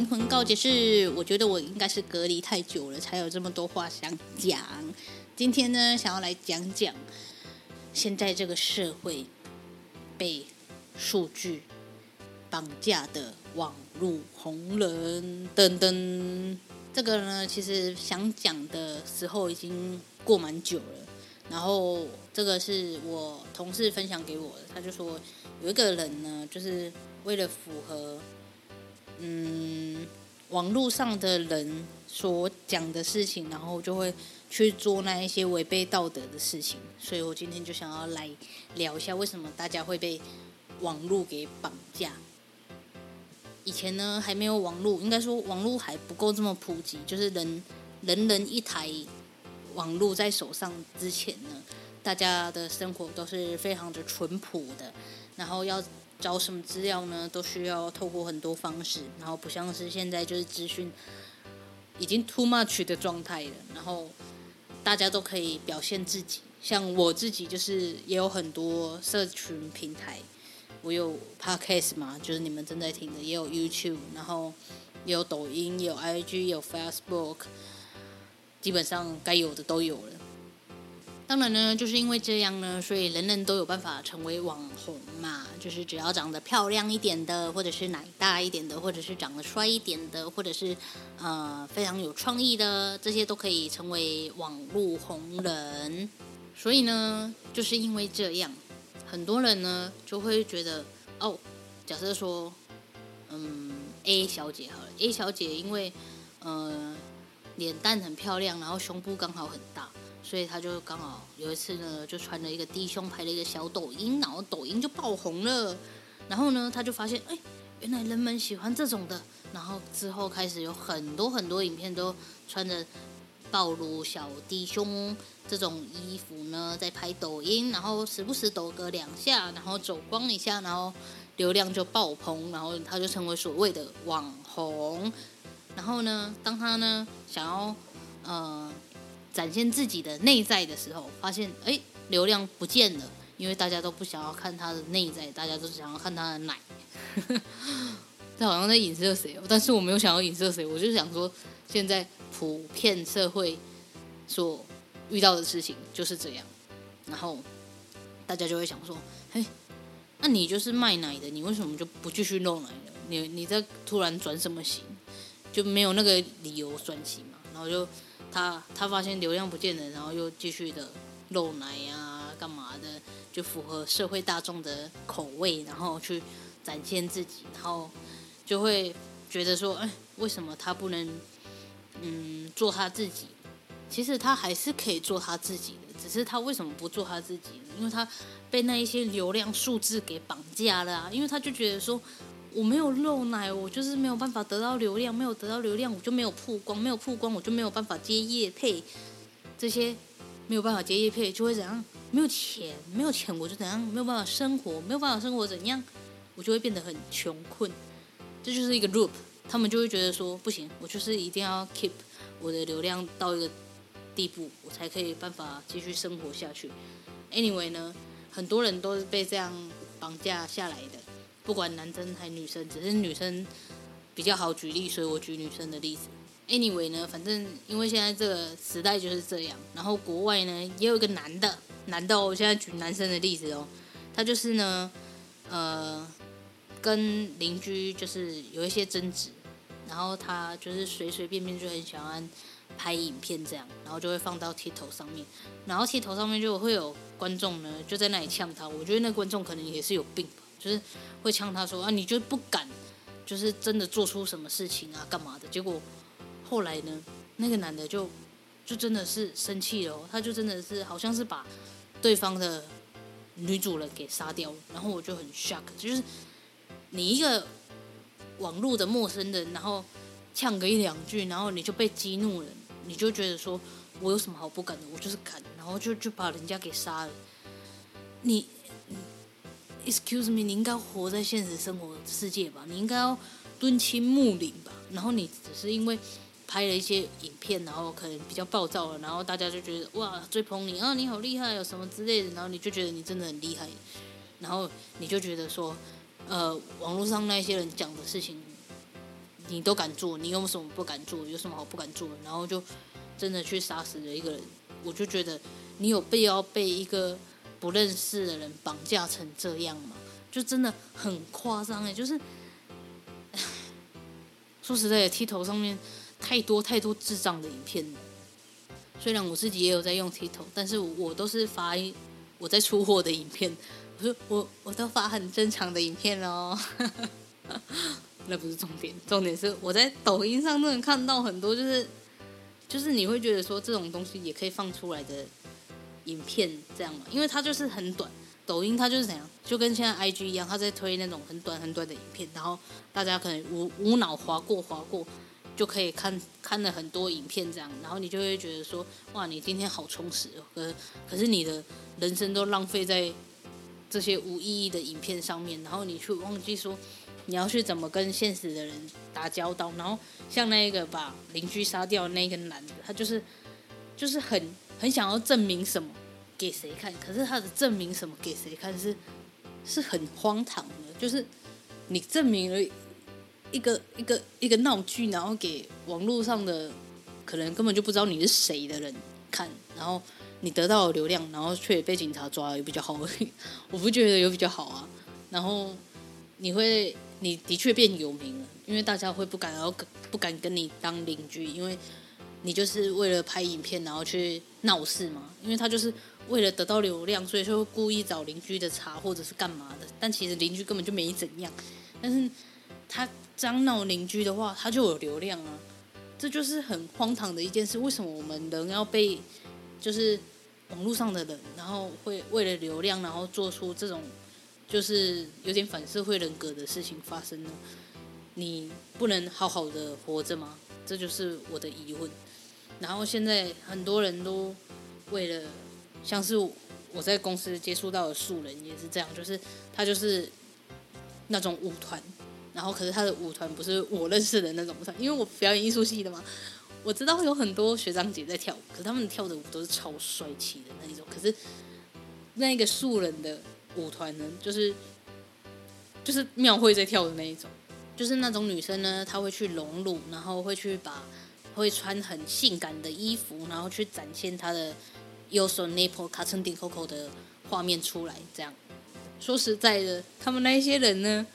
灵魂告解是，我觉得我应该是隔离太久了，才有这么多话想讲。今天呢，想要来讲讲现在这个社会被数据绑架的网络红人等等。这个呢，其实想讲的时候已经过蛮久了。然后这个是我同事分享给我的，他就说有一个人呢，就是为了符合。嗯，网络上的人所讲的事情，然后就会去做那一些违背道德的事情，所以我今天就想要来聊一下，为什么大家会被网络给绑架。以前呢，还没有网络，应该说网络还不够这么普及，就是人人人一台网络在手上之前呢，大家的生活都是非常的淳朴的，然后要。找什么资料呢？都需要透过很多方式，然后不像是现在就是资讯已经 too much 的状态了，然后大家都可以表现自己。像我自己就是也有很多社群平台，我有 podcast 嘛，就是你们正在听的，也有 YouTube，然后也有抖音，有 IG，有 Facebook，基本上该有的都有了。当然呢，就是因为这样呢，所以人人都有办法成为网红嘛。就是只要长得漂亮一点的，或者是奶大一点的，或者是长得帅一点的，或者是呃非常有创意的，这些都可以成为网络红人。所以呢，就是因为这样，很多人呢就会觉得，哦，假设说，嗯，A 小姐好了，A 小姐因为呃脸蛋很漂亮，然后胸部刚好很大。所以他就刚好有一次呢，就穿了一个低胸拍了一个小抖音，然后抖音就爆红了。然后呢，他就发现，哎，原来人们喜欢这种的。然后之后开始有很多很多影片都穿着暴露小低胸这种衣服呢，在拍抖音，然后时不时抖个两下，然后走光一下，然后流量就爆棚，然后他就成为所谓的网红。然后呢，当他呢想要，呃。展现自己的内在的时候，发现哎，流量不见了，因为大家都不想要看他的内在，大家都想要看他的奶。这好像在影射谁？但是我没有想要影射谁，我就想说，现在普遍社会所遇到的事情就是这样。然后大家就会想说，嘿，那你就是卖奶的，你为什么就不继续弄奶了？你你在突然转什么型？就没有那个理由转型嘛？然后就。他他发现流量不见了，然后又继续的露奶啊，干嘛的，就符合社会大众的口味，然后去展现自己，然后就会觉得说，哎，为什么他不能嗯做他自己？其实他还是可以做他自己的，只是他为什么不做他自己呢？因为他被那一些流量数字给绑架了啊，因为他就觉得说。我没有露奶，我就是没有办法得到流量，没有得到流量，我就没有曝光，没有曝光，我就没有办法接业配，这些没有办法接业配就会怎样？没有钱，没有钱我就怎样？没有办法生活，没有办法生活怎样？我就会变得很穷困，这就是一个 loop。他们就会觉得说不行，我就是一定要 keep 我的流量到一个地步，我才可以办法继续生活下去。Anyway 呢，很多人都是被这样绑架下来的。不管男生还女生，只是女生比较好举例，所以我举女生的例子。Anyway 呢，反正因为现在这个时代就是这样。然后国外呢也有一个男的，男的哦，我现在举男生的例子哦，他就是呢，呃，跟邻居就是有一些争执，然后他就是随随便便就很喜欢拍影片这样，然后就会放到 TikTok 上面，然后 TikTok 上面就会有观众呢就在那里呛他，我觉得那观众可能也是有病，就是会呛他说啊，你就不敢，就是真的做出什么事情啊，干嘛的？结果后来呢，那个男的就就真的是生气了，他就真的是好像是把对方的女主人给杀掉了，然后我就很 shock，就是你一个。网络的陌生人，然后呛个一两句，然后你就被激怒了，你就觉得说，我有什么好不敢的？我就是敢，然后就就把人家给杀了。你，excuse me，你应该活在现实生活世界吧？你应该要敦亲睦邻吧？然后你只是因为拍了一些影片，然后可能比较暴躁了，然后大家就觉得哇，追捧你啊，你好厉害，有什么之类的，然后你就觉得你真的很厉害，然后你就觉得说。呃，网络上那些人讲的事情，你都敢做，你有什么不敢做？有什么好不敢做的？然后就真的去杀死了一个人，我就觉得你有必要被一个不认识的人绑架成这样吗？就真的很夸张哎！就是说实在的，T 头上面太多太多智障的影片。虽然我自己也有在用 T 头但是我都是发我在出货的影片。我说我我都发很正常的影片哦，那不是重点，重点是我在抖音上都能看到很多，就是就是你会觉得说这种东西也可以放出来的影片这样嘛？因为它就是很短，抖音它就是怎样，就跟现在 IG 一样，它在推那种很短很短的影片，然后大家可能无无脑划过划过就可以看看了很多影片这样，然后你就会觉得说哇，你今天好充实哦，可可是你的人生都浪费在。这些无意义的影片上面，然后你去忘记说你要去怎么跟现实的人打交道，然后像那个把邻居杀掉的那个男的，他就是就是很很想要证明什么给谁看，可是他的证明什么给谁看是是很荒唐的，就是你证明了一个一个一个闹剧，然后给网络上的可能根本就不知道你是谁的人看，然后。你得到了流量，然后却被警察抓了，也比较好。我不觉得有比较好啊。然后你会，你的确变有名了，因为大家会不敢，然后不敢跟你当邻居，因为你就是为了拍影片，然后去闹事嘛。因为他就是为了得到流量，所以说故意找邻居的茬或者是干嘛的。但其实邻居根本就没怎样，但是他这样闹邻居的话，他就有流量啊。这就是很荒唐的一件事。为什么我们人要被就是？网络上的人，然后会为了流量，然后做出这种就是有点反社会人格的事情发生呢？你不能好好的活着吗？这就是我的疑问。然后现在很多人都为了，像是我在公司接触到的素人也是这样，就是他就是那种舞团，然后可是他的舞团不是我认识的那种舞团，因为我表演艺术系的嘛。我知道有很多学长姐在跳舞，可是他们跳的舞都是超帅气的那一种。可是那个素人的舞团呢，就是就是庙会在跳的那一种，就是那种女生呢，她会去隆乳，然后会去把会穿很性感的衣服，然后去展现她的右手 nipple 卡成顶 coco 的画面出来。这样说实在的，他们那一些人呢，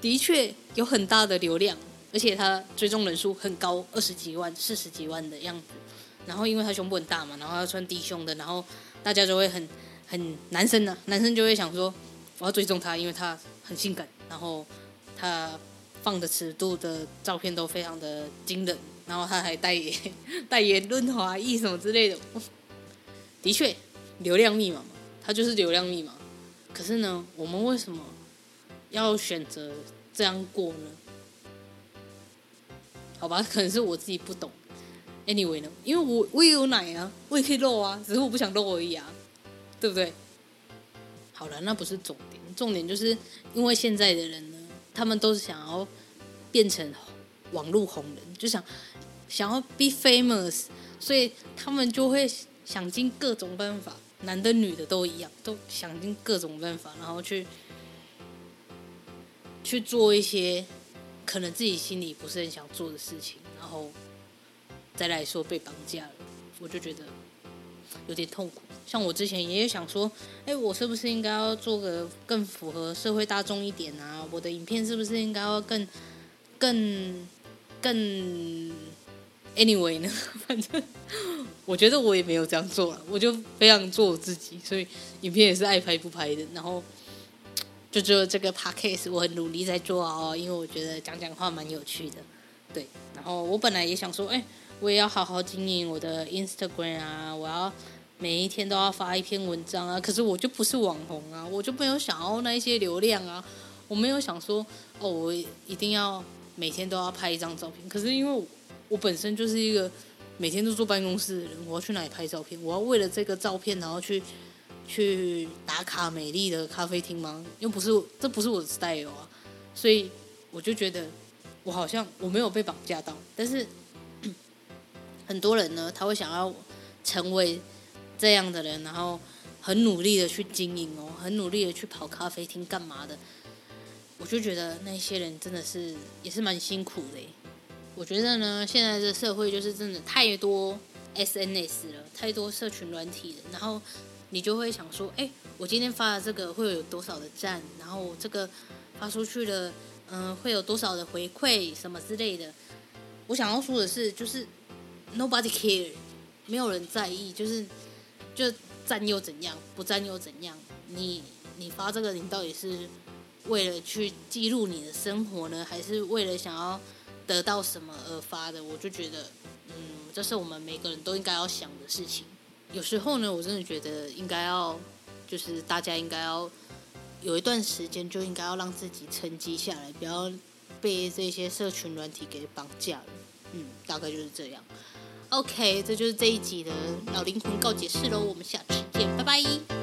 的确有很大的流量。而且他追踪人数很高，二十几万、四十几万的样子。然后因为他胸部很大嘛，然后要穿低胸的，然后大家就会很很男生呢、啊，男生就会想说我要追踪他，因为他很性感，然后他放的尺度的照片都非常的惊人，然后他还代 言代言润滑液什么之类的。的确，流量密码嘛，他就是流量密码。可是呢，我们为什么要选择这样过呢？好吧，可能是我自己不懂。Anyway 呢，因为我我也有奶啊，我也可以露啊，只是我不想露而已啊，对不对？好了，那不是重点，重点就是因为现在的人呢，他们都是想要变成网络红人，就想想要 be famous，所以他们就会想尽各种办法，男的女的都一样，都想尽各种办法，然后去去做一些。可能自己心里不是很想做的事情，然后再来说被绑架了，我就觉得有点痛苦。像我之前也有想说，哎，我是不是应该要做个更符合社会大众一点啊？我的影片是不是应该要更更更 anyway 呢，反正我觉得我也没有这样做了，我就非常做我自己，所以影片也是爱拍不拍的。然后就只有这个 podcast 我很努力在做哦，因为我觉得讲讲话蛮有趣的，对。然后我本来也想说，哎，我也要好好经营我的 Instagram 啊，我要每一天都要发一篇文章啊。可是我就不是网红啊，我就没有想要那一些流量啊，我没有想说，哦，我一定要。每天都要拍一张照片，可是因为我，本身就是一个每天都坐办公室的人，我要去哪里拍照片？我要为了这个照片，然后去去打卡美丽的咖啡厅吗？又不是，这不是我的 style 啊，所以我就觉得我好像我没有被绑架到，但是很多人呢，他会想要成为这样的人，然后很努力的去经营哦，很努力的去跑咖啡厅干嘛的。我就觉得那些人真的是也是蛮辛苦的。我觉得呢，现在的社会就是真的太多 SNS 了，太多社群软体了。然后你就会想说，哎，我今天发的这个会有多少的赞？然后这个发出去了，嗯，会有多少的回馈什么之类的。我想要说的是，就是 nobody care，没有人在意，就是就赞又怎样，不赞又怎样？你你发这个，你到底是？为了去记录你的生活呢，还是为了想要得到什么而发的？我就觉得，嗯，这是我们每个人都应该要想的事情。有时候呢，我真的觉得应该要，就是大家应该要有一段时间，就应该要让自己沉积下来，不要被这些社群软体给绑架了。嗯，大概就是这样。OK，这就是这一集的老灵魂告解室喽，我们下次见，拜拜。